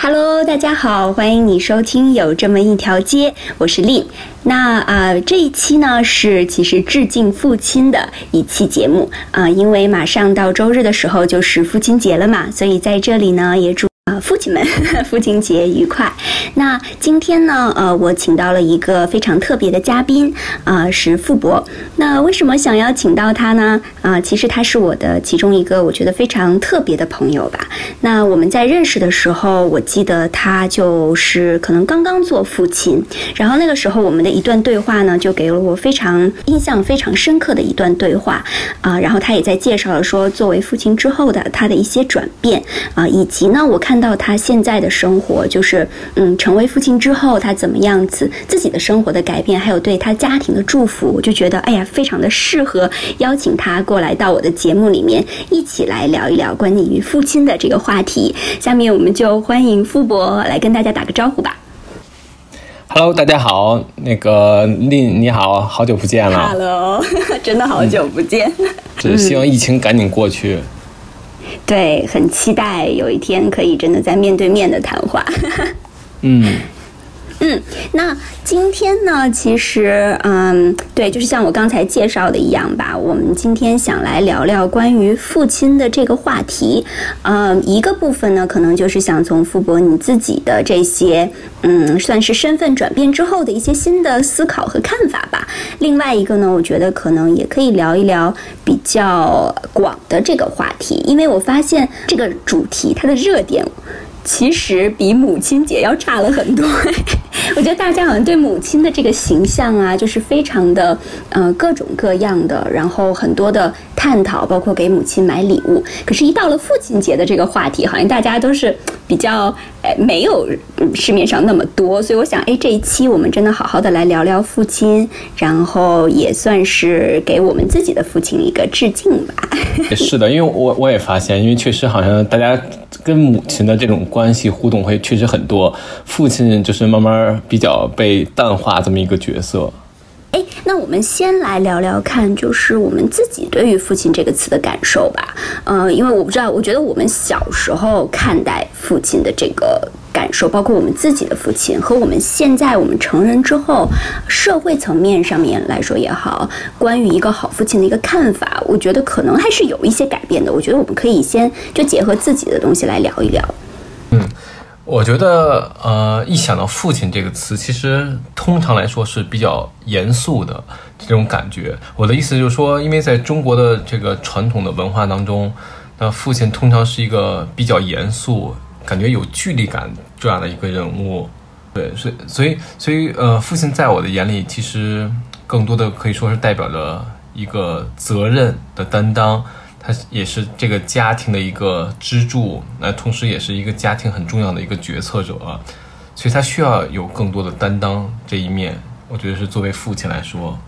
Hello，大家好，欢迎你收听有这么一条街，我是丽。那啊、这一期呢是其实致敬父亲的一期节目啊、因为马上到周日的时候就是父亲节了嘛，所以在这里呢也祝。啊，父亲们，父亲节愉快！那今天呢，呃，我请到了一个非常特别的嘉宾，啊、是傅博。那为什么想要请到他呢？啊、其实他是我的其中一个我觉得非常特别的朋友吧。那我们在认识的时候，我记得他就是可能刚刚做父亲，然后那个时候我们的一段对话呢，就给了我非常印象非常深刻的一段对话啊、然后他也在介绍了说，作为父亲之后的他的一些转变啊、以及呢，我看到他现在的生活，就是嗯，成为父亲之后他怎么样子自己的生活的改变，还有对他家庭的祝福，我就觉得哎呀，非常的适合邀请他过来到我的节目里面，一起来聊一聊关于父亲的这个话题。下面我们就欢迎傅博来跟大家打个招呼吧。Hello，大家好，那个令你好，好久不见了，Hello，真的好久不见。只希望疫情赶紧过去。对，很期待有一天可以真的在面对面的谈话。嗯，嗯，那今天呢，其实，嗯，对，就是像我刚才介绍的一样吧，我们今天想来聊聊关于父亲的这个话题。嗯，一个部分呢，可能就是想从傅博你自己的这些，嗯，算是身份转变之后的一些新的思考和看法吧。另外一个呢，我觉得可能也可以聊一聊比较广的这个话题，因为我发现这个主题它的热点。其实比母亲节要差了很多。我觉得大家好像对母亲的这个形象啊，就是非常的呃各种各样的，然后很多的探讨，包括给母亲买礼物。可是，一到了父亲节的这个话题，好像大家都是比较呃没有市面上那么多。所以我想，哎，这一期我们真的好好的来聊聊父亲，然后也算是给我们自己的父亲一个致敬吧。是的，因为我我也发现，因为确实好像大家跟母亲的这种关系互动会确实很多，父亲就是慢慢比较被淡化这么一个角色。哎，那我们先来聊聊看，就是我们自己对于“父亲”这个词的感受吧。呃，因为我不知道，我觉得我们小时候看待父亲的这个感受，包括我们自己的父亲，和我们现在我们成人之后，社会层面上面来说也好，关于一个好父亲的一个看法，我觉得可能还是有一些改变的。我觉得我们可以先就结合自己的东西来聊一聊。嗯我觉得，呃，一想到“父亲”这个词，其实通常来说是比较严肃的这种感觉。我的意思就是说，因为在中国的这个传统的文化当中，那父亲通常是一个比较严肃、感觉有距离感这样的一个人物。对，所以，所以，所以，呃，父亲在我的眼里，其实更多的可以说是代表着一个责任的担当。他也是这个家庭的一个支柱，那同时也是一个家庭很重要的一个决策者，所以他需要有更多的担当这一面。我觉得是作为父亲来说，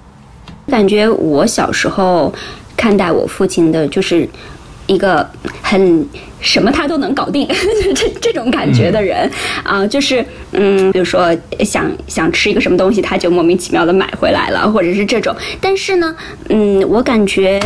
感觉我小时候看待我父亲的就是一个很什么他都能搞定 这这种感觉的人啊、就是嗯，比如说想想吃一个什么东西，他就莫名其妙的买回来了，或者是这种。但是呢，嗯，我感觉。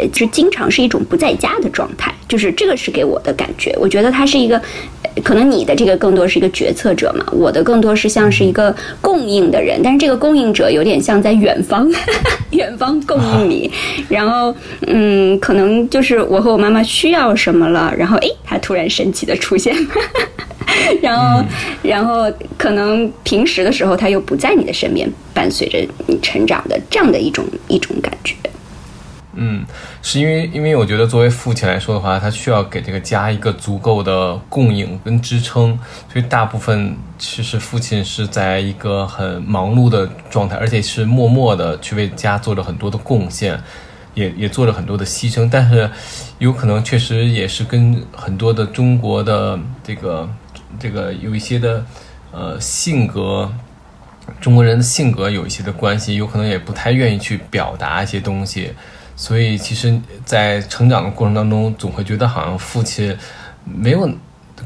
呃就经常是一种不在家的状态，就是这个是给我的感觉。我觉得他是一个，呃可能你的这个更多是一个决策者嘛，我的更多是像是一个供应的人，但是这个供应者有点像在远方，远方供应你，然后嗯，可能就是我和我妈妈需要什么了，然后诶，他突然神奇的出现。然后，然后可能平时的时候，他又不在你的身边，伴随着你成长的这样的一种一种感觉。嗯，是因为因为我觉得作为父亲来说的话，他需要给这个家一个足够的供应跟支撑，所以大部分其实父亲是在一个很忙碌的状态，而且是默默的去为家做了很多的贡献，也也做了很多的牺牲，但是有可能确实也是跟很多的中国的这个这个有一些的呃性格。中国人的性格有一些的关系，有可能也不太愿意去表达一些东西，所以其实，在成长的过程当中，总会觉得好像父亲没有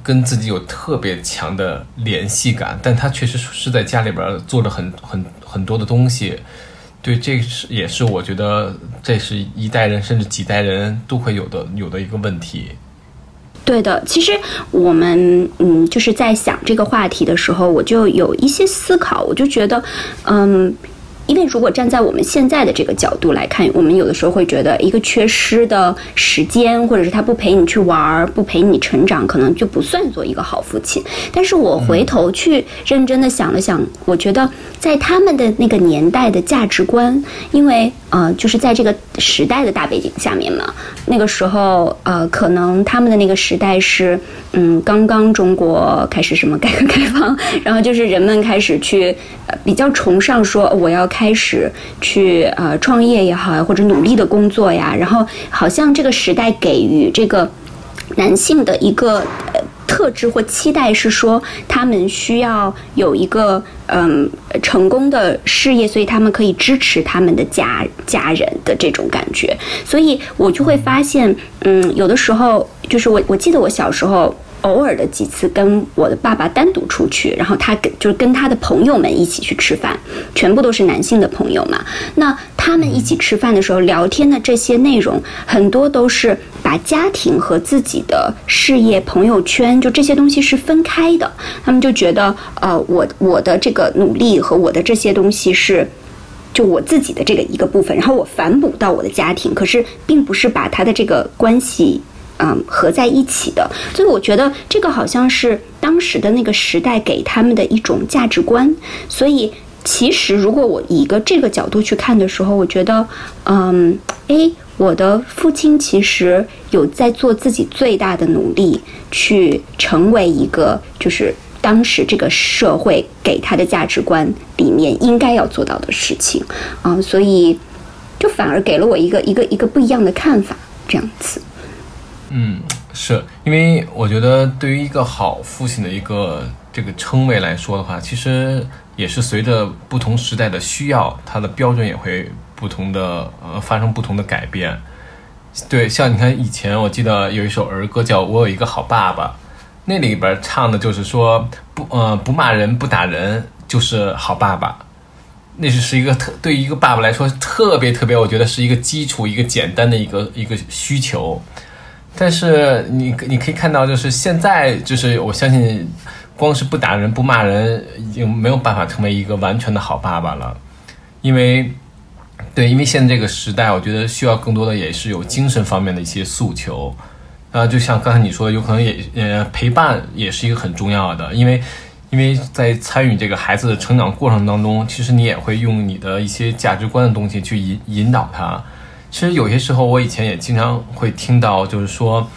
跟自己有特别强的联系感，但他确实是在家里边做了很很很多的东西。对，这是也是我觉得这是一代人甚至几代人都会有的有的一个问题。对的，其实我们嗯，就是在想这个话题的时候，我就有一些思考，我就觉得，嗯。因为如果站在我们现在的这个角度来看，我们有的时候会觉得，一个缺失的时间，或者是他不陪你去玩儿，不陪你成长，可能就不算做一个好父亲。但是我回头去认真的想了想，我觉得在他们的那个年代的价值观，因为呃，就是在这个时代的大背景下面嘛，那个时候呃，可能他们的那个时代是嗯，刚刚中国开始什么改革开放，然后就是人们开始去呃比较崇尚说我要。开始去呃创业也好呀，或者努力的工作呀，然后好像这个时代给予这个男性的一个呃特质或期待是说，他们需要有一个嗯成功的事业，所以他们可以支持他们的家家人的这种感觉，所以我就会发现，嗯，有的时候就是我我记得我小时候。偶尔的几次跟我的爸爸单独出去，然后他跟就是跟他的朋友们一起去吃饭，全部都是男性的朋友嘛。那他们一起吃饭的时候聊天的这些内容，很多都是把家庭和自己的事业、朋友圈就这些东西是分开的。他们就觉得，呃，我我的这个努力和我的这些东西是就我自己的这个一个部分，然后我反哺到我的家庭，可是并不是把他的这个关系。嗯，合在一起的，所以我觉得这个好像是当时的那个时代给他们的一种价值观。所以，其实如果我以一个这个角度去看的时候，我觉得，嗯，诶，我的父亲其实有在做自己最大的努力，去成为一个就是当时这个社会给他的价值观里面应该要做到的事情啊，所以就反而给了我一个一个一个不一样的看法，这样子。嗯，是因为我觉得对于一个好父亲的一个这个称谓来说的话，其实也是随着不同时代的需要，它的标准也会不同的呃发生不同的改变。对，像你看以前我记得有一首儿歌叫《我有一个好爸爸》，那里边唱的就是说不呃不骂人不打人就是好爸爸，那是是一个特对于一个爸爸来说特别特别，我觉得是一个基础一个简单的一个一个需求。但是你你可以看到，就是现在，就是我相信，光是不打人不骂人，已经没有办法成为一个完全的好爸爸了，因为，对，因为现在这个时代，我觉得需要更多的也是有精神方面的一些诉求，啊，就像刚才你说的，有可能也呃陪伴也是一个很重要的，因为，因为在参与这个孩子的成长过程当中，其实你也会用你的一些价值观的东西去引引导他。其实有些时候，我以前也经常会听到，就是说，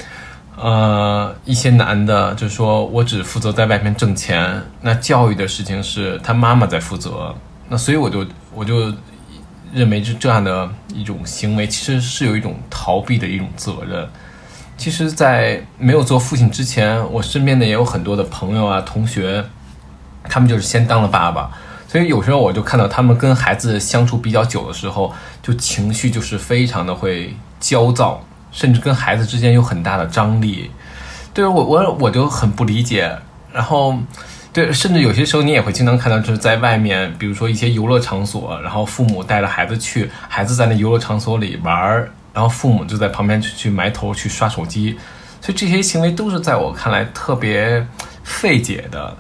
呃，一些男的，就是说我只负责在外面挣钱，那教育的事情是他妈妈在负责。那所以我就我就认为，这这样的一种行为，其实是有一种逃避的一种责任。其实，在没有做父亲之前，我身边的也有很多的朋友啊、同学，他们就是先当了爸爸。所以有时候我就看到他们跟孩子相处比较久的时候，就情绪就是非常的会焦躁，甚至跟孩子之间有很大的张力。对我我我就很不理解。然后，对，甚至有些时候你也会经常看到，就是在外面，比如说一些游乐场所，然后父母带着孩子去，孩子在那游乐场所里玩儿，然后父母就在旁边去去埋头去刷手机。所以这些行为都是在我看来特别费解的。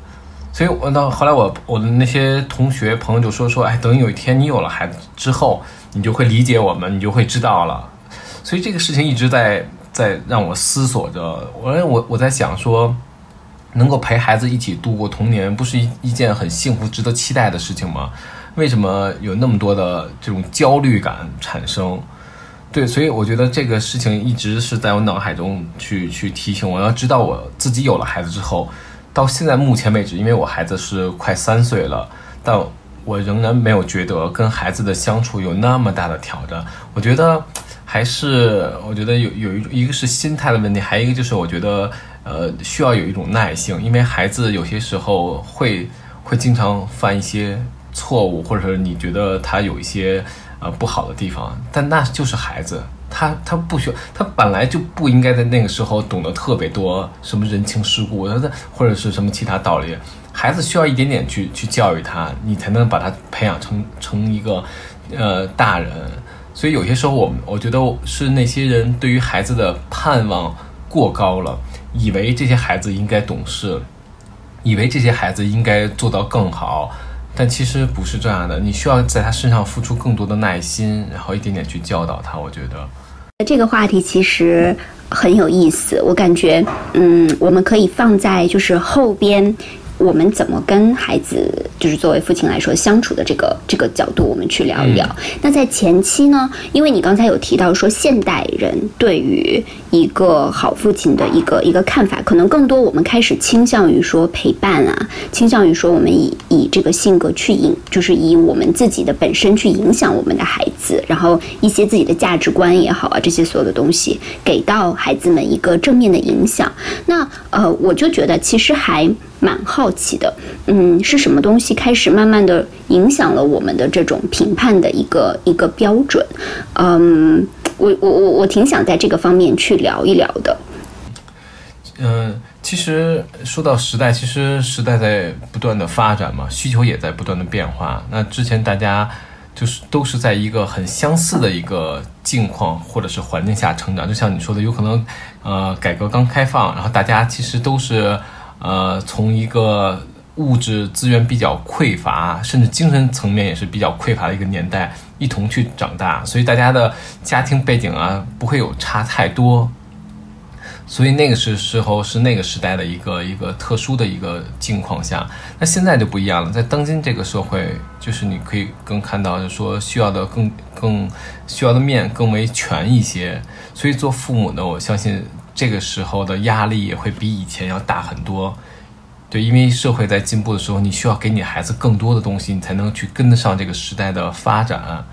所以，我到后来，我我的那些同学朋友就说说，哎，等有一天你有了孩子之后，你就会理解我们，你就会知道了。所以这个事情一直在在让我思索着。我我我在想说，能够陪孩子一起度过童年，不是一一件很幸福、值得期待的事情吗？为什么有那么多的这种焦虑感产生？对，所以我觉得这个事情一直是在我脑海中去去提醒我，要知道我自己有了孩子之后。到现在目前为止，因为我孩子是快三岁了，但我仍然没有觉得跟孩子的相处有那么大的挑战。我觉得还是，我觉得有有一一个是心态的问题，还有一个就是我觉得，呃，需要有一种耐性，因为孩子有些时候会会经常犯一些错误，或者是你觉得他有一些呃不好的地方，但那就是孩子。他他不需要，他本来就不应该在那个时候懂得特别多什么人情世故，他或者是什么其他道理。孩子需要一点点去去教育他，你才能把他培养成成一个呃大人。所以有些时候，我们我觉得是那些人对于孩子的盼望过高了，以为这些孩子应该懂事，以为这些孩子应该做到更好，但其实不是这样的。你需要在他身上付出更多的耐心，然后一点点去教导他。我觉得这个话题其实很有意思，我感觉，嗯，我们可以放在就是后边。我们怎么跟孩子，就是作为父亲来说相处的这个这个角度，我们去聊一聊。那在前期呢，因为你刚才有提到说，现代人对于一个好父亲的一个一个看法，可能更多我们开始倾向于说陪伴啊，倾向于说我们以以这个性格去影，就是以我们自己的本身去影响我们的孩子，然后一些自己的价值观也好啊，这些所有的东西给到孩子们一个正面的影响。那呃，我就觉得其实还。蛮好奇的，嗯，是什么东西开始慢慢的影响了我们的这种评判的一个一个标准？嗯，我我我我挺想在这个方面去聊一聊的。嗯，其实说到时代，其实时代在不断的发展嘛，需求也在不断的变化。那之前大家就是都是在一个很相似的一个境况或者是环境下成长，就像你说的，有可能呃，改革刚开放，然后大家其实都是。呃，从一个物质资源比较匮乏，甚至精神层面也是比较匮乏的一个年代，一同去长大，所以大家的家庭背景啊不会有差太多，所以那个是时候是那个时代的一个一个特殊的一个境况下，那现在就不一样了，在当今这个社会，就是你可以更看到，就是说需要的更更需要的面更为全一些，所以做父母的，我相信。这个时候的压力也会比以前要大很多，对，因为社会在进步的时候，你需要给你孩子更多的东西，你才能去跟得上这个时代的发展。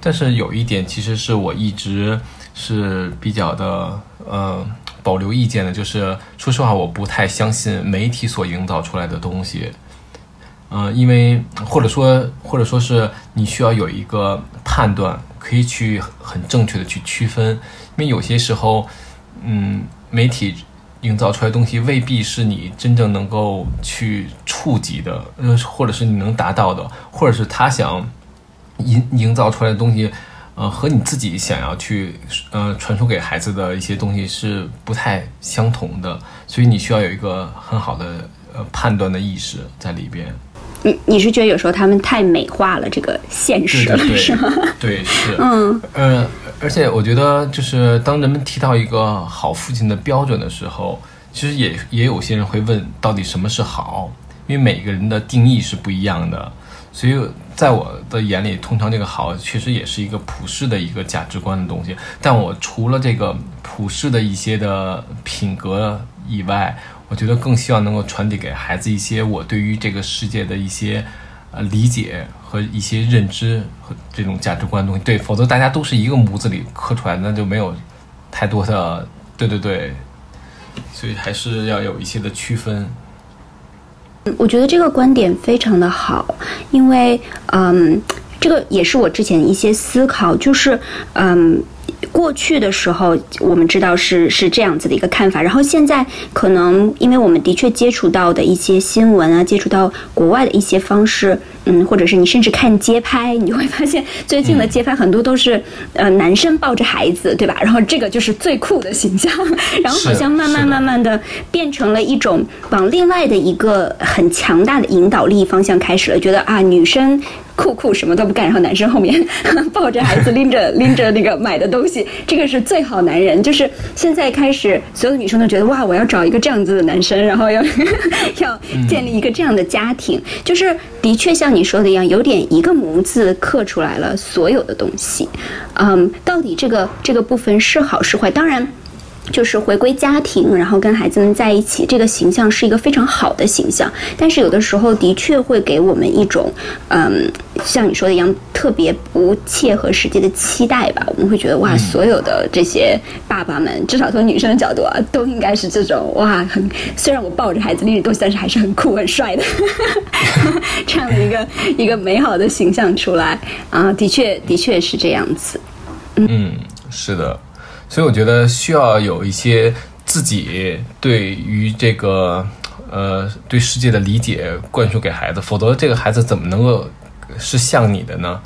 但是有一点，其实是我一直是比较的呃保留意见的，就是说实话，我不太相信媒体所营造出来的东西。嗯，因为或者说或者说是你需要有一个判断，可以去很正确的去区分，因为有些时候。嗯，媒体营造出来的东西未必是你真正能够去触及的，呃，或者是你能达到的，或者是他想营营造出来的东西，呃，和你自己想要去呃传输给孩子的一些东西是不太相同的，所以你需要有一个很好的呃判断的意识在里边。你你是觉得有时候他们太美化了这个现实了，是吗？对，是。嗯嗯，而且我觉得，就是当人们提到一个好父亲的标准的时候，其实也也有些人会问，到底什么是好？因为每个人的定义是不一样的。所以在我的眼里，通常这个好，确实也是一个普世的一个价值观的东西。但我除了这个普世的一些的品格以外，我觉得更希望能够传递给孩子一些我对于这个世界的一些呃理解和一些认知和这种价值观的东西。对，否则大家都是一个模子里刻出来，那就没有太多的对对对，所以还是要有一些的区分。我觉得这个观点非常的好，因为嗯，这个也是我之前一些思考，就是嗯。过去的时候，我们知道是是这样子的一个看法，然后现在可能因为我们的确接触到的一些新闻啊，接触到国外的一些方式，嗯，或者是你甚至看街拍，你就会发现最近的街拍很多都是呃男生抱着孩子，对吧？然后这个就是最酷的形象，然后好像慢慢慢慢的变成了一种往另外的一个很强大的引导力方向开始了，觉得啊女生。酷酷什么都不干，然后男生后面 抱着孩子，拎着 拎着那个买的东西，这个是最好男人。就是现在开始，所有的女生都觉得哇，我要找一个这样子的男生，然后要 要建立一个这样的家庭。就是的确像你说的一样，有点一个模子刻出来了所有的东西。嗯，到底这个这个部分是好是坏？当然。就是回归家庭，然后跟孩子们在一起，这个形象是一个非常好的形象。但是有的时候的确会给我们一种，嗯，像你说的一样，特别不切合实际的期待吧。我们会觉得哇，所有的这些爸爸们，至少从女生的角度啊，都应该是这种哇，很虽然我抱着孩子拎着东西，但是还是很酷很帅的 这样的一个一个美好的形象出来啊。的确，的确是这样子。嗯，是的。所以我觉得需要有一些自己对于这个呃对世界的理解灌输给孩子，否则这个孩子怎么能够是像你的呢？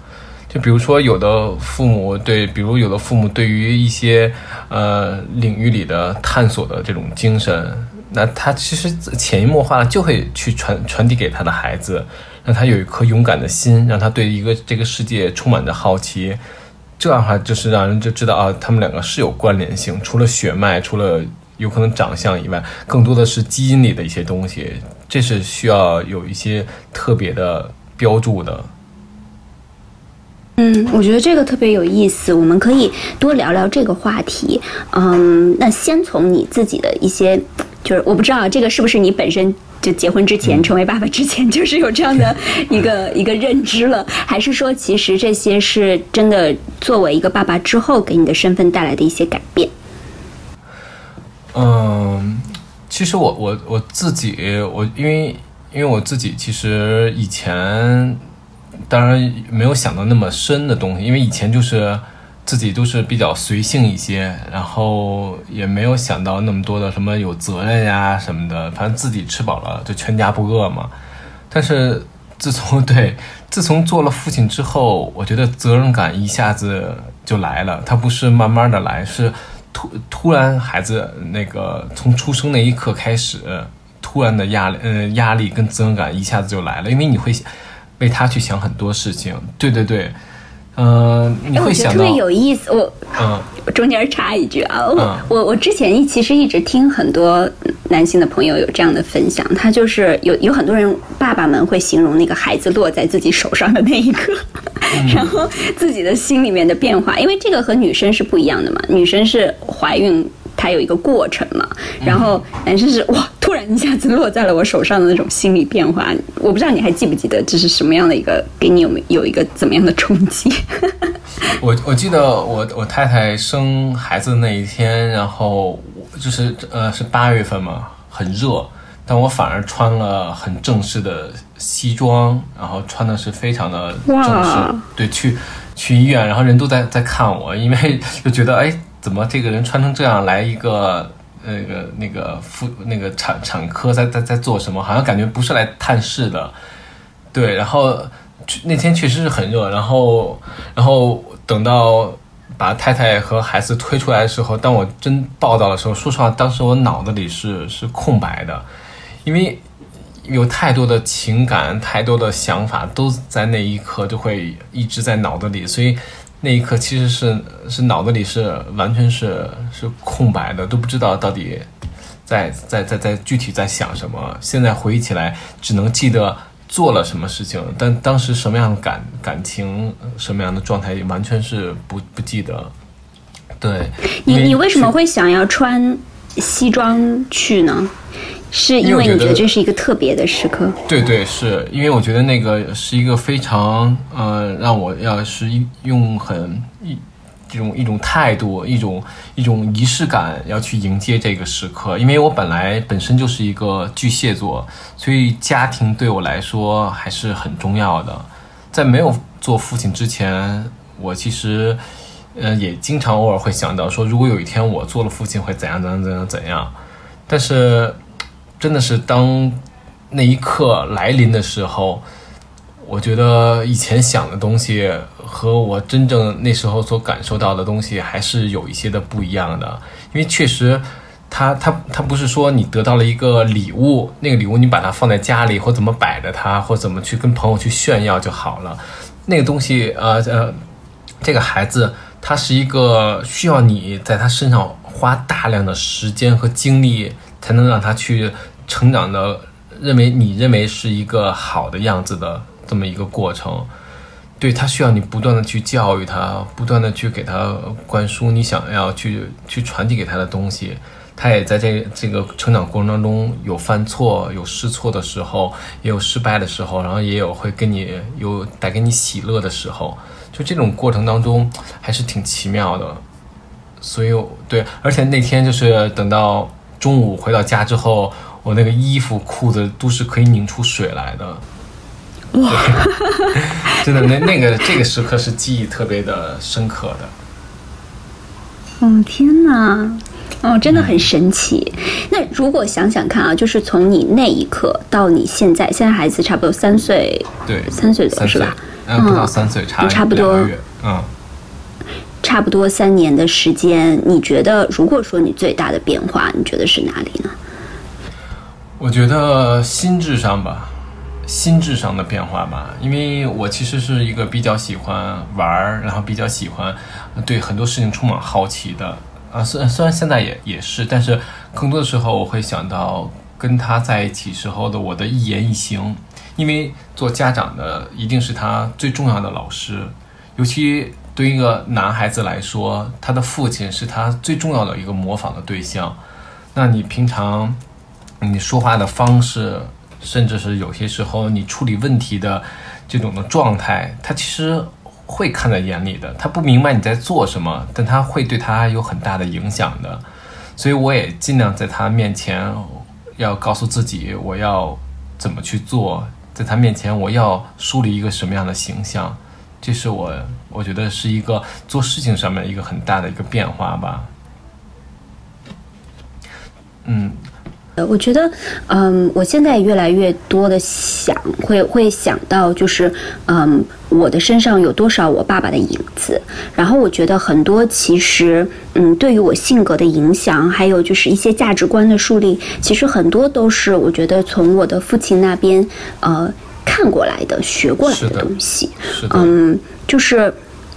就比如说，有的父母对，比如有的父母对于一些呃领域里的探索的这种精神，那他其实潜移默化就会去传传递给他的孩子，让他有一颗勇敢的心，让他对一个这个世界充满着好奇。这样的话，就是让人就知道啊，他们两个是有关联性，除了血脉，除了有可能长相以外，更多的是基因里的一些东西，这是需要有一些特别的标注的。嗯，我觉得这个特别有意思，我们可以多聊聊这个话题。嗯，那先从你自己的一些，就是我不知道这个是不是你本身就结婚之前成为爸爸之前就是有这样的 一个一个认知了，还是说其实这些是真的作为一个爸爸之后给你的身份带来的一些改变？嗯，其实我我我自己我因为因为我自己其实以前。当然没有想到那么深的东西，因为以前就是自己都是比较随性一些，然后也没有想到那么多的什么有责任呀什么的，反正自己吃饱了就全家不饿嘛。但是自从 对自从做了父亲之后，我觉得责任感一下子就来了，它不是慢慢的来，是突突然孩子那个从出生那一刻开始，突然的压力，嗯，压力跟责任感一下子就来了，因为你会。为他去想很多事情，对对对，嗯，你会想到特别有意思。我嗯，中间插一句啊，我我我之前一其实一直听很多男性的朋友有这样的分享，他就是有有很多人爸爸们会形容那个孩子落在自己手上的那一刻，然后自己的心里面的变化，因为这个和女生是不一样的嘛，女生是怀孕。它有一个过程嘛，然后男生是哇，突然一下子落在了我手上的那种心理变化，我不知道你还记不记得这是什么样的一个，给你有没有一个怎么样的冲击？我我记得我我太太生孩子那一天，然后就是呃是八月份嘛，很热，但我反而穿了很正式的西装，然后穿的是非常的正式，对，去去医院，然后人都在在看我，因为就觉得哎。怎么这个人穿成这样来一个那个那个妇那个产产科在在在做什么？好像感觉不是来探视的，对。然后那天确实是很热，然后然后等到把太太和孩子推出来的时候，当我真抱到的时候，说实话，当时我脑子里是是空白的，因为有太多的情感、太多的想法都在那一刻就会一直在脑子里，所以。那一刻其实是是脑子里是完全是是空白的，都不知道到底在在在在具体在想什么。现在回忆起来，只能记得做了什么事情，但当时什么样的感感情、什么样的状态，完全是不不记得。对你，你为什么会想要穿西装去呢？是因为你觉得这是一个特别的时刻？对对，是因为我觉得那个是一个非常呃，让我要是用很一这种一种态度，一种一种仪式感要去迎接这个时刻。因为我本来本身就是一个巨蟹座，所以家庭对我来说还是很重要的。在没有做父亲之前，我其实呃也经常偶尔会想到说，如果有一天我做了父亲会怎样怎样怎样怎样，但是。真的是当那一刻来临的时候，我觉得以前想的东西和我真正那时候所感受到的东西还是有一些的不一样的。因为确实，他他他不是说你得到了一个礼物，那个礼物你把它放在家里或怎么摆着它，或怎么去跟朋友去炫耀就好了。那个东西，呃呃，这个孩子他是一个需要你在他身上花大量的时间和精力。才能让他去成长的，认为你认为是一个好的样子的这么一个过程，对他需要你不断的去教育他，不断的去给他灌输你想要去去传递给他的东西。他也在这这个成长过程当中有犯错、有试错的时候，也有失败的时候，然后也有会跟你有带给你喜乐的时候。就这种过程当中还是挺奇妙的。所以对，而且那天就是等到。中午回到家之后，我那个衣服、裤子都是可以拧出水来的。哇！真的，那那个这个时刻是记忆特别的深刻的。哦天哪！哦，真的很神奇。那如果想想看啊，就是从你那一刻到你现在，现在孩子差不多三岁，对，三岁多是吧？嗯，不到三岁，差差不多，嗯，差不多三年的时间。你觉得，如果说你最大的变化，你觉得是哪里呢？我觉得心智上吧，心智上的变化吧，因为我其实是一个比较喜欢玩儿，然后比较喜欢对很多事情充满好奇的啊。虽虽然现在也也是，但是更多的时候我会想到跟他在一起时候的我的一言一行，因为做家长的一定是他最重要的老师，尤其对一个男孩子来说，他的父亲是他最重要的一个模仿的对象。那你平常。你说话的方式，甚至是有些时候你处理问题的这种的状态，他其实会看在眼里的。他不明白你在做什么，但他会对他有很大的影响的。所以我也尽量在他面前要告诉自己，我要怎么去做，在他面前我要树立一个什么样的形象。这是我我觉得是一个做事情上面一个很大的一个变化吧。嗯。我觉得，嗯，我现在越来越多的想，会会想到，就是，嗯，我的身上有多少我爸爸的影子。然后我觉得很多其实，嗯，对于我性格的影响，还有就是一些价值观的树立，其实很多都是我觉得从我的父亲那边，呃，看过来的、学过来的东西。嗯，就是，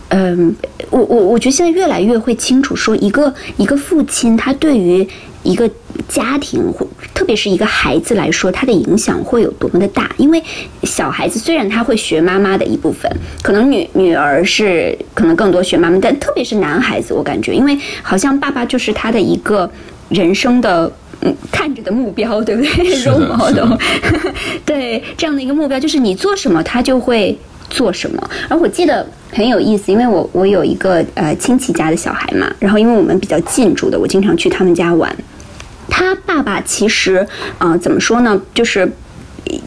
嗯，我我我觉得现在越来越会清楚说，一个一个父亲他对于。一个家庭或特别是一个孩子来说，他的影响会有多么的大？因为小孩子虽然他会学妈妈的一部分，可能女女儿是可能更多学妈妈，但特别是男孩子，我感觉，因为好像爸爸就是他的一个人生的嗯看着的目标，对不对？role model，对这样的一个目标，就是你做什么，他就会做什么。然后我记得。很有意思，因为我我有一个呃亲戚家的小孩嘛，然后因为我们比较近住的，我经常去他们家玩。他爸爸其实啊怎么说呢，就是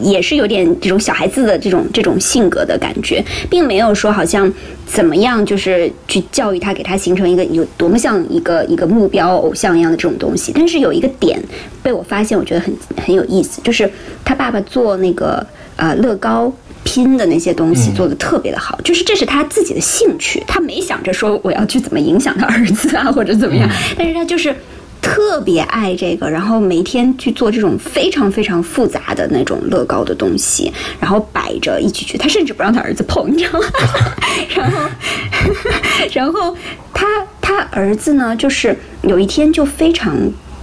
也是有点这种小孩子的这种这种性格的感觉，并没有说好像怎么样，就是去教育他，给他形成一个有多么像一个一个目标偶像一样的这种东西。但是有一个点被我发现，我觉得很很有意思，就是他爸爸做那个呃乐高。拼的那些东西做的特别的好，就是这是他自己的兴趣，他没想着说我要去怎么影响他儿子啊 或者怎么样，但是他就是特别爱这个，然后每天去做这种非常非常复杂的那种乐高的东西，然后摆着一起去，他甚至不让他儿子碰，你知道吗？然后，然后他他儿子呢，就是有一天就非常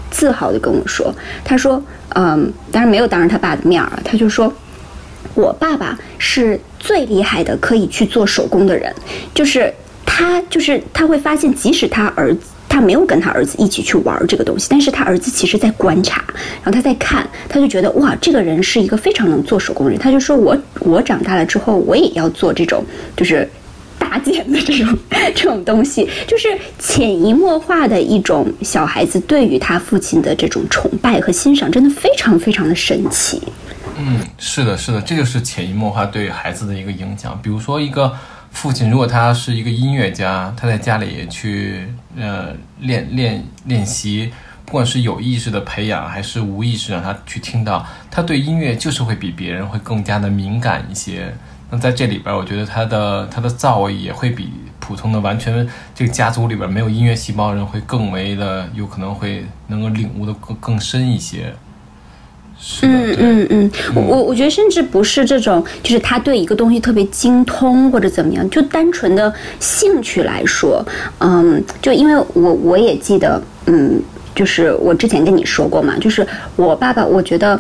自豪的跟我说，他说，嗯，当然没有当着他爸的面儿，他就说。我爸爸是最厉害的，可以去做手工的人。就是他，就是他会发现，即使他儿子他没有跟他儿子一起去玩这个东西，但是他儿子其实在观察，然后他在看，他就觉得哇，这个人是一个非常能做手工人。他就说我我长大了之后，我也要做这种就是搭建的这种这种东西，就是潜移默化的一种小孩子对于他父亲的这种崇拜和欣赏，真的非常非常的神奇。嗯，是的，是的，这就是潜移默化对孩子的一个影响。比如说，一个父亲如果他是一个音乐家，他在家里去呃练练练习，不管是有意识的培养，还是无意识让他去听到，他对音乐就是会比别人会更加的敏感一些。那在这里边，我觉得他的他的造诣也会比普通的完全这个家族里边没有音乐细胞人会更为的有可能会能够领悟的更更深一些。嗯嗯嗯，我我我觉得甚至不是这种，就是他对一个东西特别精通或者怎么样，就单纯的兴趣来说，嗯，就因为我我也记得，嗯，就是我之前跟你说过嘛，就是我爸爸，我觉得。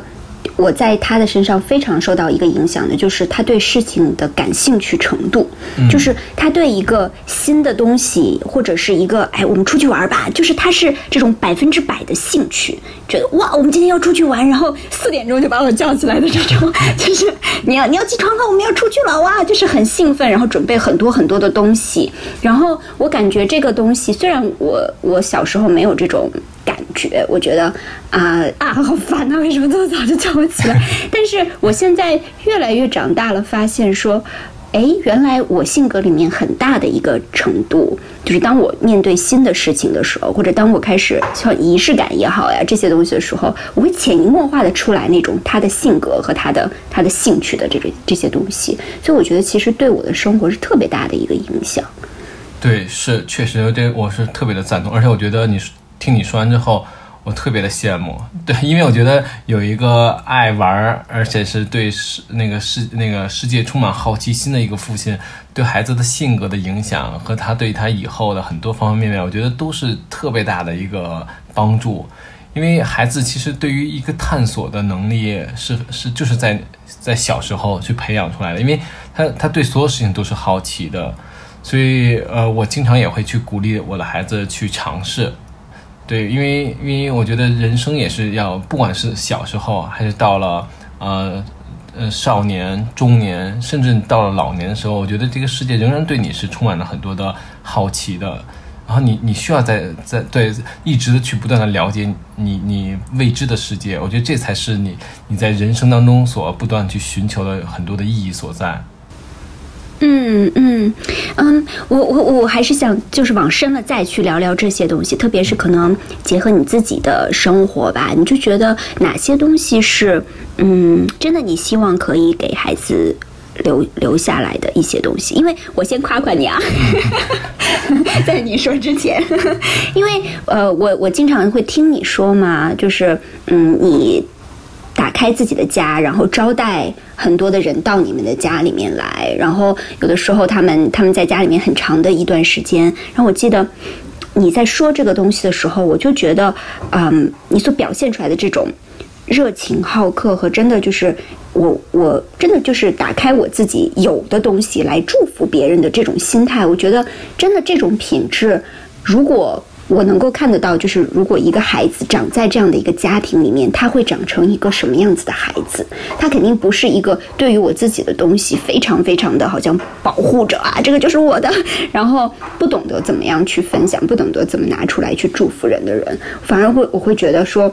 我在他的身上非常受到一个影响的，就是他对事情的感兴趣程度，就是他对一个新的东西或者是一个哎，我们出去玩吧，就是他是这种百分之百的兴趣，觉得哇，我们今天要出去玩，然后四点钟就把我叫起来的这种，就是你要你要起床了，我们要出去了哇，就是很兴奋，然后准备很多很多的东西，然后我感觉这个东西虽然我我小时候没有这种。感觉我觉得啊啊 好烦啊！为什么这么早就叫我起来？但是我现在越来越长大了，发现说，哎，原来我性格里面很大的一个程度，就是当我面对新的事情的时候，或者当我开始像仪式感也好呀这些东西的时候，我会潜移默化的出来那种他的性格和他的他的兴趣的这个这些东西，所以我觉得其实对我的生活是特别大的一个影响。对，是确实对我是特别的赞同，而且我觉得你听你说完之后。我特别的羡慕，对，因为我觉得有一个爱玩，而且是对世那个世那个世界充满好奇心的一个父亲，对孩子的性格的影响和他对他以后的很多方方面面，我觉得都是特别大的一个帮助。因为孩子其实对于一个探索的能力是 是就是在在小时候去培养出来的，因为他他对所有事情都是好奇的，所以呃，我经常也会去鼓励我的孩子去尝试。对，因为因为我觉得人生也是要，不管是小时候还是到了呃呃少年、中年，甚至到了老年的时候，我觉得这个世界仍然对你是充满了很多的好奇的。然后你你需要在在对一直的去不断的了解你你未知的世界，我觉得这才是你你在人生当中所不断去寻求的很多的意义所在。嗯嗯嗯，我我我还是想就是往深了再去聊聊这些东西，特别是可能结合你自己的生活吧，你就觉得哪些东西是嗯真的你希望可以给孩子留留下来的一些东西？因为我先夸夸你啊，在你说之前，因为呃我我经常会听你说嘛，就是嗯你。开自己的家，然后招待很多的人到你们的家里面来，然后有的时候他们他们在家里面很长的一段时间。然后我记得你在说这个东西的时候，我就觉得，嗯，你所表现出来的这种热情好客和真的就是我我真的就是打开我自己有的东西来祝福别人的这种心态，我觉得真的这种品质，如果。我能够看得到，就是如果一个孩子长在这样的一个家庭里面，他会长成一个什么样子的孩子？他肯定不是一个对于我自己的东西非常非常的好像保护着啊，这个就是我的，然后不懂得怎么样去分享，不懂得怎么拿出来去祝福人的人，反而会我会觉得说。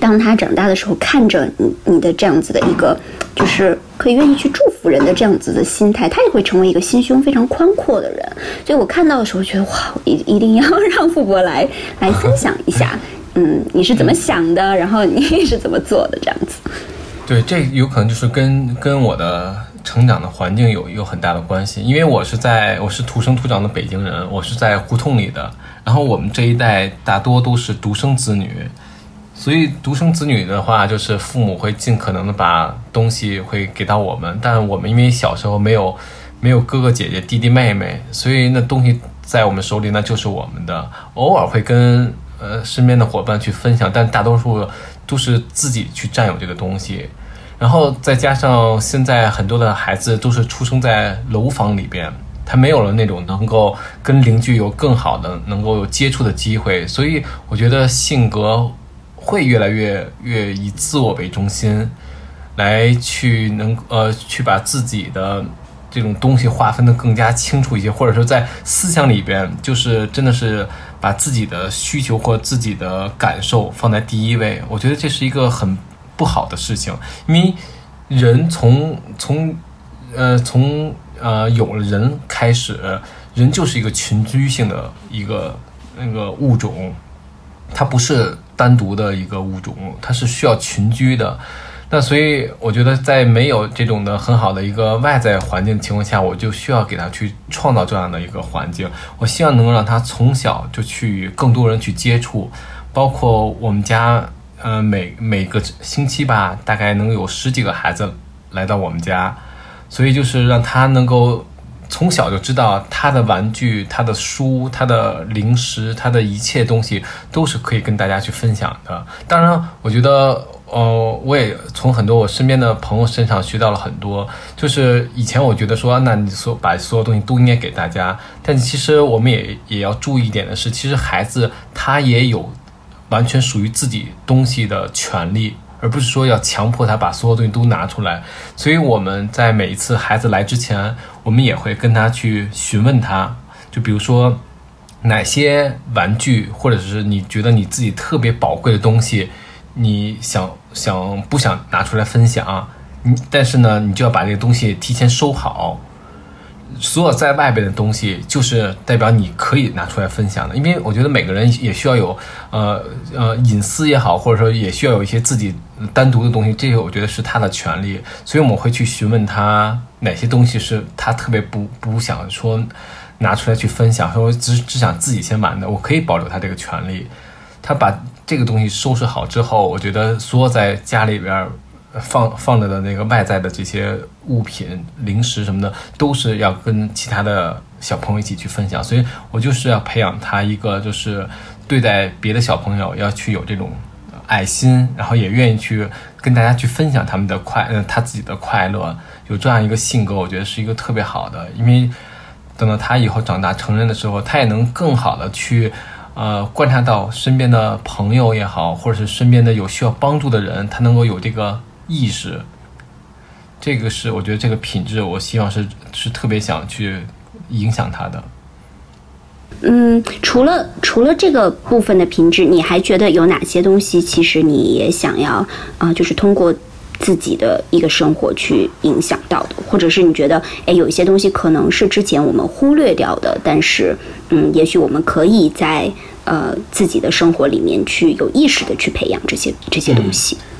当他长大的时候，看着你你的这样子的一个，就是可以愿意去祝福人的这样子的心态，他也会成为一个心胸非常宽阔的人。所以我看到的时候，觉得哇，一一定要让富博来来分享一下，嗯，你是怎么想的，然后你是怎么做的这样子。对，这有可能就是跟跟我的成长的环境有有很大的关系，因为我是在我是土生土长的北京人，我是在胡同里的，然后我们这一代大多都是独生子女。所以独生子女的话，就是父母会尽可能的把东西会给到我们，但我们因为小时候没有没有哥哥姐姐弟弟妹妹，所以那东西在我们手里那就是我们的。偶尔会跟呃身边的伙伴去分享，但大多数都是自己去占有这个东西。然后再加上现在很多的孩子都是出生在楼房里边，他没有了那种能够跟邻居有更好的能够有接触的机会，所以我觉得性格。会越来越越以自我为中心，来去能呃去把自己的这种东西划分的更加清楚一些，或者说在思想里边，就是真的是把自己的需求或自己的感受放在第一位。我觉得这是一个很不好的事情，因为人从从呃从呃有了人开始，人就是一个群居性的一个那个物种，它不是。单独的一个物种，它是需要群居的。那所以我觉得，在没有这种的很好的一个外在环境情况下，我就需要给它去创造这样的一个环境。我希望能够让它从小就去更多人去接触，包括我们家，呃，每每个星期吧，大概能有十几个孩子来到我们家，所以就是让他能够。从小就知道他的玩具、他的书、他的零食、他的一切东西都是可以跟大家去分享的。当然，我觉得，呃，我也从很多我身边的朋友身上学到了很多。就是以前我觉得说，那你所把所有东西都应该给大家，但其实我们也也要注意一点的是，其实孩子他也有完全属于自己东西的权利。而不是说要强迫他把所有东西都拿出来，所以我们在每一次孩子来之前，我们也会跟他去询问他，就比如说哪些玩具，或者是你觉得你自己特别宝贵的东西，你想想不想拿出来分享，你但是呢，你就要把这个东西提前收好，所有在外边的东西，就是代表你可以拿出来分享的。因为我觉得每个人也需要有，呃呃，隐私也好，或者说也需要有一些自己单独的东西。这个我觉得是他的权利，所以我们会去询问他哪些东西是他特别不不想说拿出来去分享，或者只只想自己先玩的。我可以保留他这个权利。他把这个东西收拾好之后，我觉得所有在家里边。放放着的那个外在的这些物品、零食什么的，都是要跟其他的小朋友一起去分享。所以我就是要培养他一个，就是对待别的小朋友要去有这种爱心，然后也愿意去跟大家去分享他们的快，嗯，他自己的快乐。有这样一个性格，我觉得是一个特别好的。因为等到他以后长大成人的时候，他也能更好的去，呃，观察到身边的朋友也好，或者是身边的有需要帮助的人，他能够有这个。意识，这个是我觉得这个品质，我希望是是特别想去影响他的。嗯，除了除了这个部分的品质，你还觉得有哪些东西，其实你也想要啊，就是通过自己的一个生活去影响到的，或者是你觉得，哎，有一些东西可能是之前我们忽略掉的，但是，嗯，也许我们可以在呃自己的生活里面去有意识的去培养这些这些东西。嗯，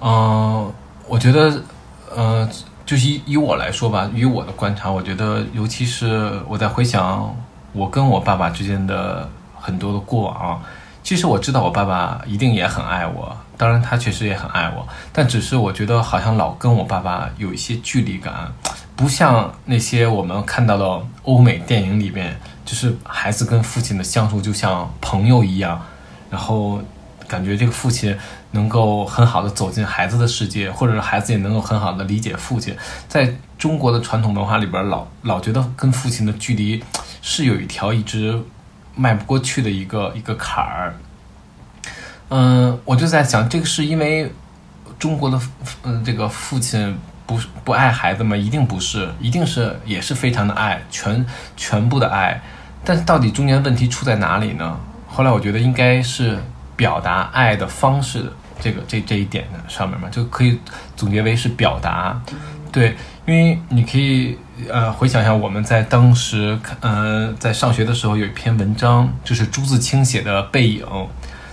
嗯我觉得，呃，就是以以我来说吧，以我的观察，我觉得，尤其是我在回想我跟我爸爸之间的很多的过往，其实我知道我爸爸一定也很爱我，当然他确实也很爱我，但只是我觉得好像老跟我爸爸有一些距离感，不像那些我们看到的欧美电影里面，就是孩子跟父亲的相处就像朋友一样，然后。感觉这个父亲能够很好的走进孩子的世界，或者是孩子也能够很好的理解父亲。在中国的传统文化里边，老老觉得跟父亲的距离是有一条一直迈不过去的一个一个坎儿。嗯，我就在想，这个是因为中国的嗯这个父亲不不爱孩子吗？一定不是，一定是也是非常的爱，全全部的爱。但是到底中间问题出在哪里呢？后来我觉得应该是。表达爱的方式，这个这这一点的上面嘛，就可以总结为是表达。对，因为你可以呃回想一下，我们在当时呃在上学的时候有一篇文章，就是朱自清写的《背影》，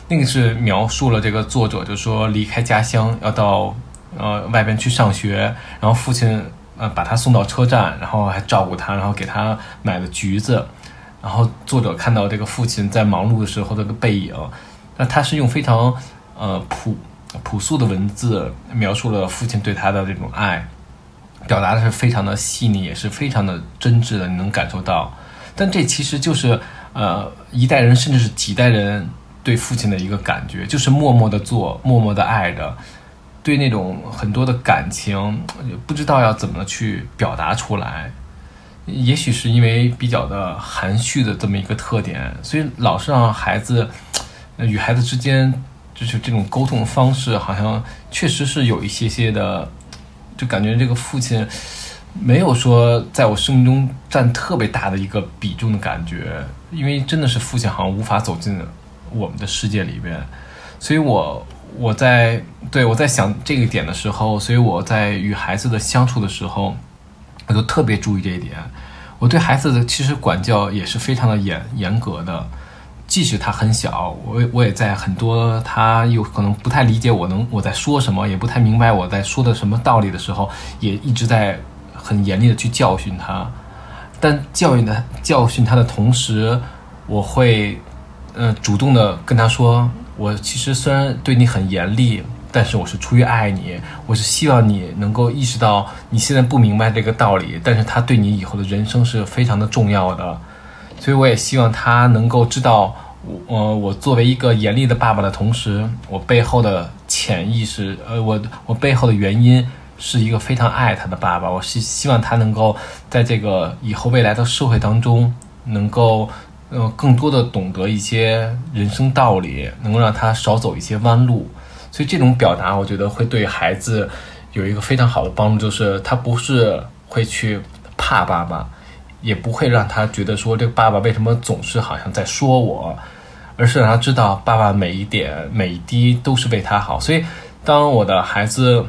那个是描述了这个作者就说离开家乡要到呃外边去上学，然后父亲呃把他送到车站，然后还照顾他，然后给他买了橘子，然后作者看到这个父亲在忙碌的时候的个背影。那他是用非常呃朴朴素的文字描述了父亲对他的这种爱，表达的是非常的细腻，也是非常的真挚的，你能感受到。但这其实就是呃一代人甚至是几代人对父亲的一个感觉，就是默默的做，默默的爱着，对那种很多的感情不知道要怎么去表达出来。也许是因为比较的含蓄的这么一个特点，所以老是让孩子。那与孩子之间，就是这种沟通方式，好像确实是有一些些的，就感觉这个父亲没有说在我生命中占特别大的一个比重的感觉，因为真的是父亲好像无法走进我们的世界里边，所以我我在对我在想这个点的时候，所以我在与孩子的相处的时候，我就特别注意这一点，我对孩子的其实管教也是非常的严严格的。即使他很小，我我也在很多他有可能不太理解我能我在说什么，也不太明白我在说的什么道理的时候，也一直在很严厉的去教训他。但教育的教训他的同时，我会嗯主动的跟他说，我其实虽然对你很严厉，但是我是出于爱你，我是希望你能够意识到你现在不明白这个道理，但是他对你以后的人生是非常的重要的。所以我也希望他能够知道，我我作为一个严厉的爸爸的同时，我背后的潜意识，呃，我我背后的原因是一个非常爱他的爸爸。我是希望他能够在这个以后未来的社会当中，能够呃更多的懂得一些人生道理，能够让他少走一些弯路。所以这种表达，我觉得会对孩子有一个非常好的帮助，就是他不是会去怕爸爸。也不会让他觉得说这个爸爸为什么总是好像在说我，而是让他知道爸爸每一点每一滴都是为他好。所以，当我的孩子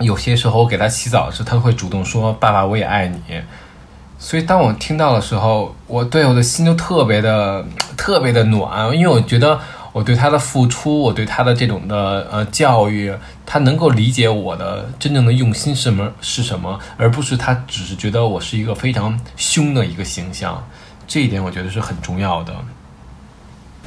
有些时候我给他洗澡时，他会主动说：“爸爸，我也爱你。”所以当我听到的时候，我对我的心就特别的特别的暖，因为我觉得我对他的付出，我对他的这种的呃教育，他能够理解我的真正的用心是什么是什么，而不是他只是觉得我是一个非常凶的一个形象，这一点我觉得是很重要的。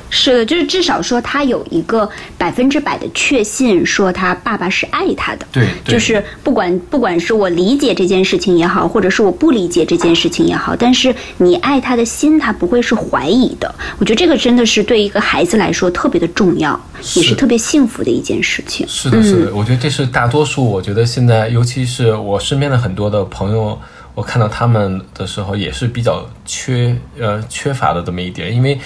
是的，就是至少说他有一个百分之百的确信，说他爸爸是爱他的。对，就是不管不管是我理解这件事情也好，或者是我不理解这件事情也好，但是你爱他的心，他不会是怀疑的。我觉得这个真的是对一个孩子来说特别的重要，也是特别幸福的一件事情。是的，是的，我觉得这是大多数。我觉得现在，尤其是我身边的很多的朋友，我看到他们的时候，也是比较缺呃缺乏的这么一点，因为。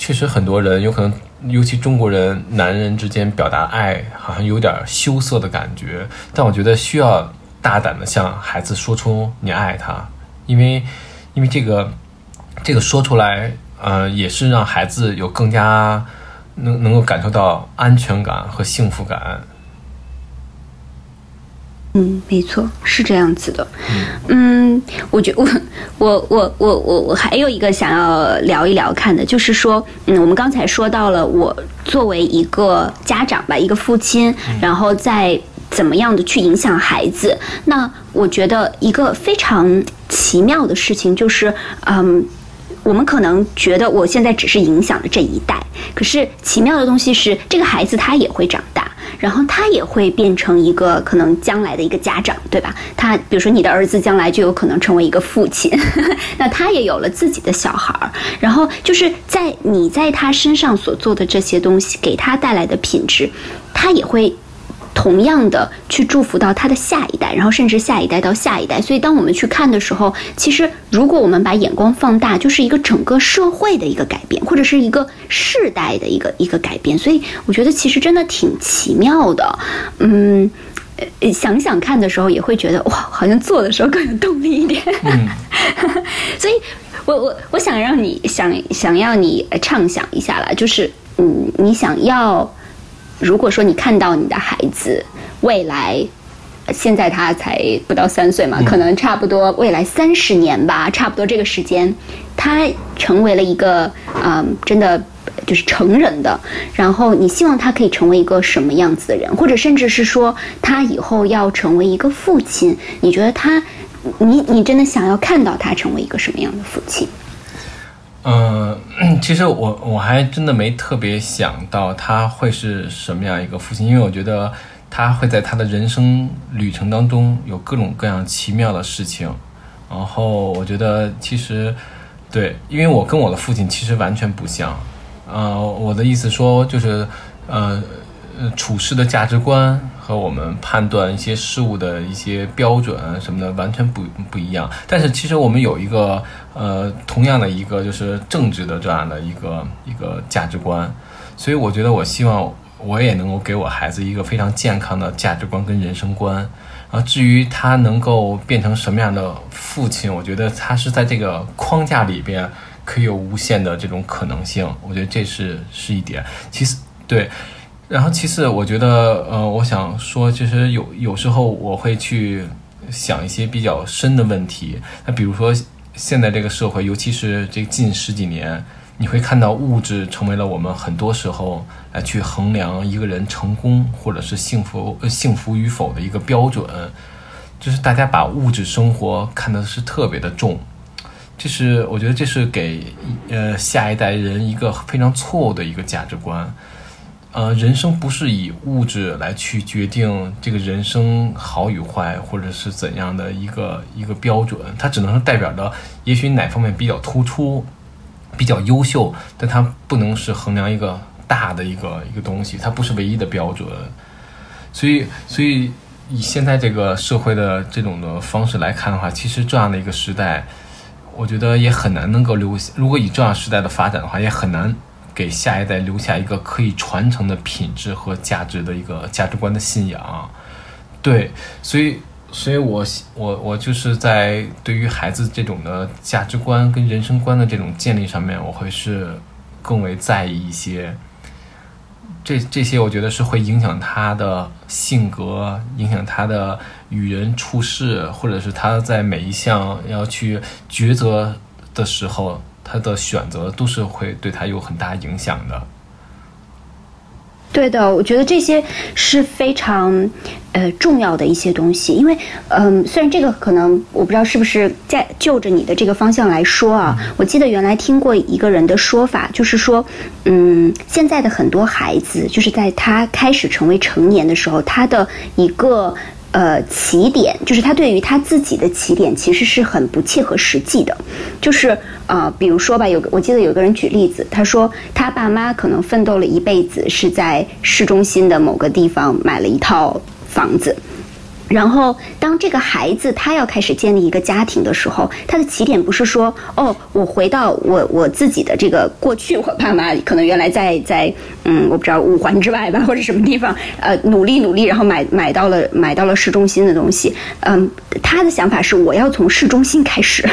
确实，很多人有可能，尤其中国人，男人之间表达爱好像有点羞涩的感觉。但我觉得需要大胆的向孩子说出你爱他，因为，因为这个，这个说出来，呃，也是让孩子有更加能能够感受到安全感和幸福感。嗯，没错，是这样子的。嗯，我觉 我我我我我我还有一个想要聊一聊看的，就是说，嗯，我们刚才说到了，我作为一个家长吧，一个父亲，然后再怎么样的去影响孩子。那我觉得一个非常奇妙的事情就是，嗯，我们可能觉得我现在只是影响了这一代，可是奇妙的东西是，这个孩子他也会长大。然后他也会变成一个可能将来的一个家长，对吧？他比如说你的儿子将来就有可能成为一个父亲，那他也有了自己的小孩儿。然后就是在你在他身上所做的这些东西，给他带来的品质，他也会。同样的去祝福到他的下一代，然后甚至下一代到下一代。所以，当我们去看的时候，其实如果我们把眼光放大，就是一个整个社会的一个改变，或者是一个世代的一个一个改变。所以，我觉得其实真的挺奇妙的。嗯，想想看的时候，也会觉得哇，好像做的时候更有动力一点。嗯，所以我我我想让你想想要你畅想一下了，就是嗯，你想要。如果说你看到你的孩子未来，现在他才不到三岁嘛，可能差不多未来三十年吧，差不多这个时间，他成为了一个嗯，真的就是成人的。然后你希望他可以成为一个什么样子的人，或者甚至是说他以后要成为一个父亲，你觉得他，你你真的想要看到他成为一个什么样的父亲？嗯，其实我我还真的没特别想到他会是什么样一个父亲，因为我觉得他会在他的人生旅程当中有各种各样奇妙的事情。然后我觉得其实对，因为我跟我的父亲其实完全不像。呃，我的意思说就是呃。处事的价值观和我们判断一些事物的一些标准什么的完全不不一样，但是其实我们有一个呃同样的一个就是正直的这样的一个一个价值观，所以我觉得我希望我也能够给我孩子一个非常健康的价值观跟人生观，然后至于他能够变成什么样的父亲，我觉得他是在这个框架里边可以有无限的这种可能性，我觉得这是是一点。其实对。然后，其次，我觉得，呃，我想说，其实有有时候我会去想一些比较深的问题。那比如说，现在这个社会，尤其是这近十几年，你会看到物质成为了我们很多时候来去衡量一个人成功或者是幸福幸福与否的一个标准。就是大家把物质生活看的是特别的重，这是我觉得这是给呃下一代人一个非常错误的一个价值观。呃，人生不是以物质来去决定这个人生好与坏，或者是怎样的一个一个标准，它只能是代表着也许哪方面比较突出、比较优秀，但它不能是衡量一个大的一个一个东西，它不是唯一的标准。所以，所以以现在这个社会的这种的方式来看的话，其实这样的一个时代，我觉得也很难能够留下。如果以这样时代的发展的话，也很难。给下一代留下一个可以传承的品质和价值的一个价值观的信仰，对，所以，所以我我我就是在对于孩子这种的价值观跟人生观的这种建立上面，我会是更为在意一些。这这些我觉得是会影响他的性格，影响他的与人处事，或者是他在每一项要去抉择的时候，他的选择都是会对他有很大影响的。对的，我觉得这些是非常，呃，重要的一些东西。因为，嗯，虽然这个可能我不知道是不是在就着你的这个方向来说啊，我记得原来听过一个人的说法，就是说，嗯，现在的很多孩子，就是在他开始成为成年的时候，他的一个。呃，起点就是他对于他自己的起点其实是很不切合实际的，就是啊，比如说吧，有我记得有个人举例子，他说他爸妈可能奋斗了一辈子，是在市中心的某个地方买了一套房子。然后，当这个孩子他要开始建立一个家庭的时候，他的起点不是说，哦，我回到我我自己的这个过去，我爸妈可能原来在在，嗯，我不知道五环之外吧，或者什么地方，呃，努力努力，然后买买到了买到了市中心的东西，嗯，他的想法是我要从市中心开始，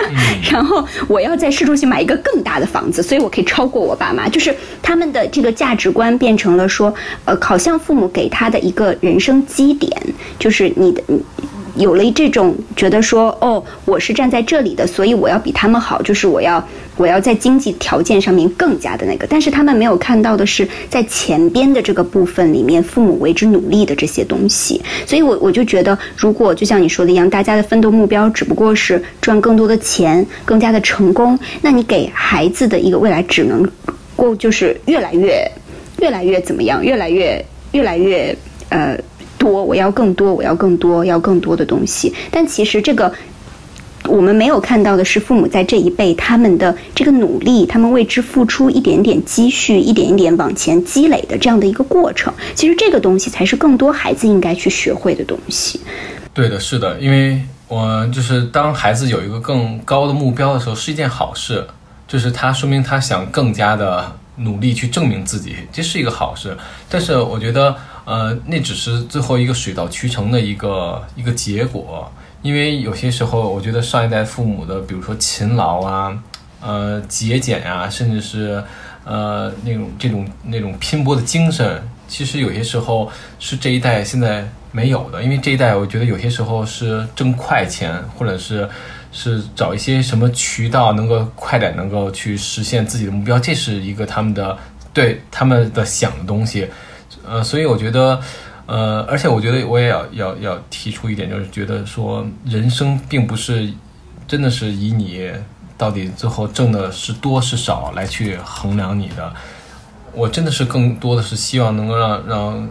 然后我要在市中心买一个更大的房子，所以我可以超过我爸妈，就是他们的这个价值观变成了说，呃，好像父母给他的一个人生基点就是。你的有了这种觉得说哦，我是站在这里的，所以我要比他们好，就是我要我要在经济条件上面更加的那个。但是他们没有看到的是，在前边的这个部分里面，父母为之努力的这些东西。所以，我我就觉得，如果就像你说的一样，大家的奋斗目标只不过是赚更多的钱，更加的成功，那你给孩子的一个未来只能够就是越来越越来越怎么样，越来越越来越呃。多，我要更多，我要更多，要更多的东西。但其实这个我们没有看到的是，父母在这一辈他们的这个努力，他们为之付出一点点积蓄，一点一点往前积累的这样的一个过程。其实这个东西才是更多孩子应该去学会的东西。对的，是的，因为我就是当孩子有一个更高的目标的时候，是一件好事，就是他说明他想更加的努力去证明自己，这是一个好事。但是我觉得。呃，那只是最后一个水到渠成的一个一个结果，因为有些时候，我觉得上一代父母的，比如说勤劳啊，呃，节俭呀，甚至是呃那种这种那种拼搏的精神，其实有些时候是这一代现在没有的，因为这一代我觉得有些时候是挣快钱，或者是是找一些什么渠道能够快点能够去实现自己的目标，这是一个他们的对他们的想的东西。呃，所以我觉得，呃，而且我觉得我也要要要提出一点，就是觉得说，人生并不是真的是以你到底最后挣的是多是少来去衡量你的。我真的是更多的是希望能够让让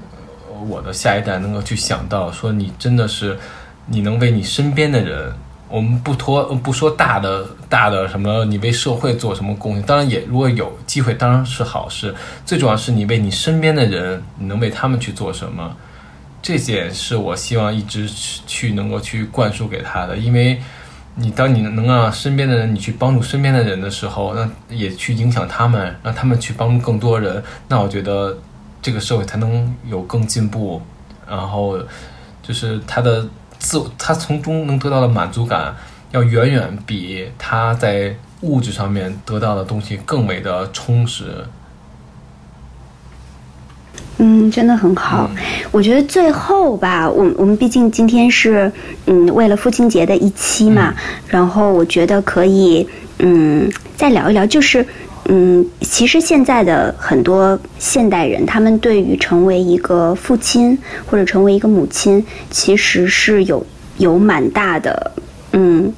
我的下一代能够去想到，说你真的是你能为你身边的人。我们不拖不说大的大的什么，你为社会做什么贡献？当然也如果有机会，当然是好事。最重要是你为你身边的人，你能为他们去做什么？这点是我希望一直去能够去灌输给他的。因为你当你能让身边的人，你去帮助身边的人的时候，那也去影响他们，让他们去帮助更多人。那我觉得这个社会才能有更进步。然后就是他的。自他从中能得到的满足感，要远远比他在物质上面得到的东西更为的充实。嗯，真的很好。我觉得最后吧，我我们毕竟今天是嗯为了父亲节的一期嘛，然后我觉得可以嗯再聊一聊，就是。嗯，其实现在的很多现代人，他们对于成为一个父亲或者成为一个母亲，其实是有有蛮大的，嗯，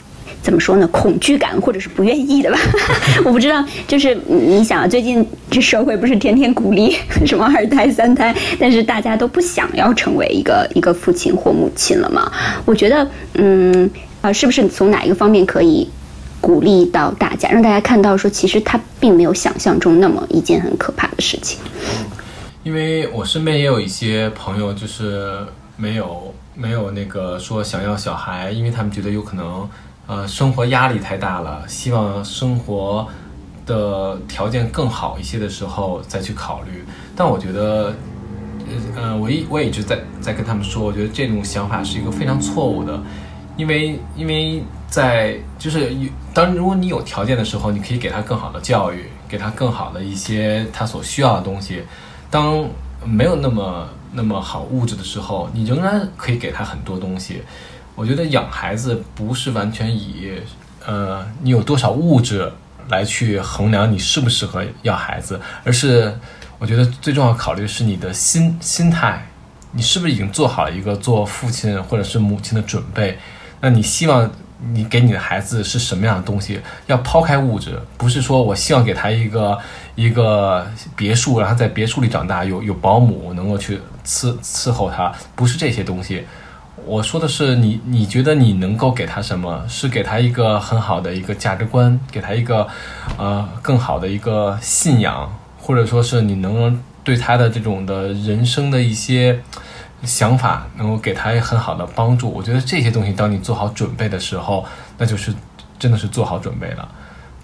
怎么说呢，恐惧感或者是不愿意的吧？我不知道，就是你想啊，最近这社会不是天天鼓励什么二胎、三胎，但是大家都不想要成为一个一个父亲或母亲了吗？我觉得，嗯，啊，是不是从哪一个方面可以？鼓励到大家，让大家看到说，其实他并没有想象中那么一件很可怕的事情。因为我身边也有一些朋友，就是没有没有那个说想要小孩，因为他们觉得有可能，呃，生活压力太大了，希望生活的条件更好一些的时候再去考虑。但我觉得，呃，我一我也一直在在跟他们说，我觉得这种想法是一个非常错误的，因为因为。在就是当如果你有条件的时候，你可以给他更好的教育，给他更好的一些他所需要的东西。当没有那么那么好物质的时候，你仍然可以给他很多东西。我觉得养孩子不是完全以呃你有多少物质来去衡量你适不适合要孩子，而是我觉得最重要考虑是你的心心态，你是不是已经做好了一个做父亲或者是母亲的准备？那你希望你给你的孩子是什么样的东西？要抛开物质，不是说我希望给他一个一个别墅，然后在别墅里长大，有有保姆能够去伺伺候他，不是这些东西。我说的是你，你觉得你能够给他什么？是给他一个很好的一个价值观，给他一个呃更好的一个信仰，或者说是你能对他的这种的人生的一些想法，能够给他很好的帮助。我觉得这些东西，当你做好准备的时候，那就是真的是做好准备了，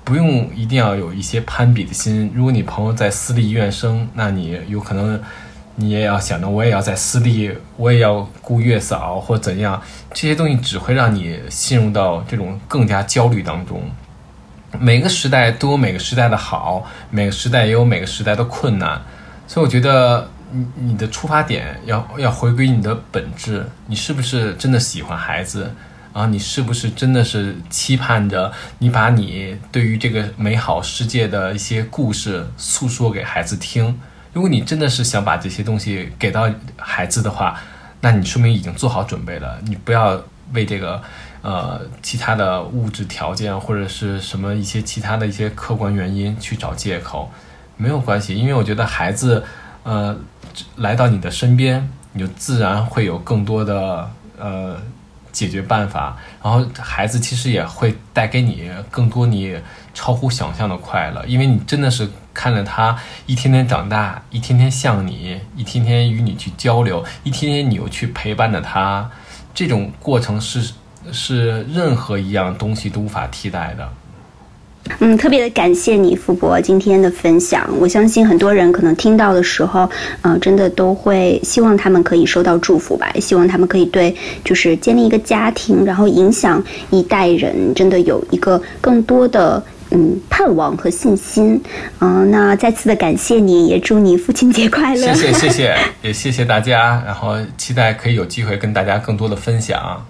不用一定要有一些攀比的心。如果你朋友在私立医院生，那你有可能。你也要想着，我也要在私立，我也要顾月嫂或怎样，这些东西只会让你陷入到这种更加焦虑当中。每个时代都有每个时代的好，每个时代也有每个时代的困难，所以我觉得你你的出发点要要回归你的本质，你是不是真的喜欢孩子啊？你是不是真的是期盼着你把你对于这个美好世界的一些故事诉说给孩子听？如果你真的是想把这些东西给到孩子的话，那你说明已经做好准备了。你不要为这个，呃，其他的物质条件或者是什么一些其他的一些客观原因去找借口，没有关系。因为我觉得孩子，呃，来到你的身边，你就自然会有更多的呃解决办法。然后孩子其实也会带给你更多你超乎想象的快乐，因为你真的是。看着他一天天长大，一天天像你，一天天与你去交流，一天天你又去陪伴着他，这种过程是是任何一样东西都无法替代的。嗯，特别的感谢你傅博今天的分享。我相信很多人可能听到的时候，嗯，真的都会希望他们可以收到祝福吧，希望他们可以对就是建立一个家庭，然后影响一代人，真的有一个更多的。嗯，盼望和信心，嗯，那再次的感谢你，也祝你父亲节快乐。谢谢谢谢，也谢谢大家，然后期待可以有机会跟大家更多的分享，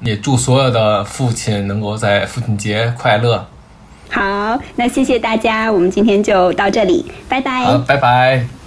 也祝所有的父亲能够在父亲节快乐。好，那谢谢大家，我们今天就到这里，拜拜。好，拜拜。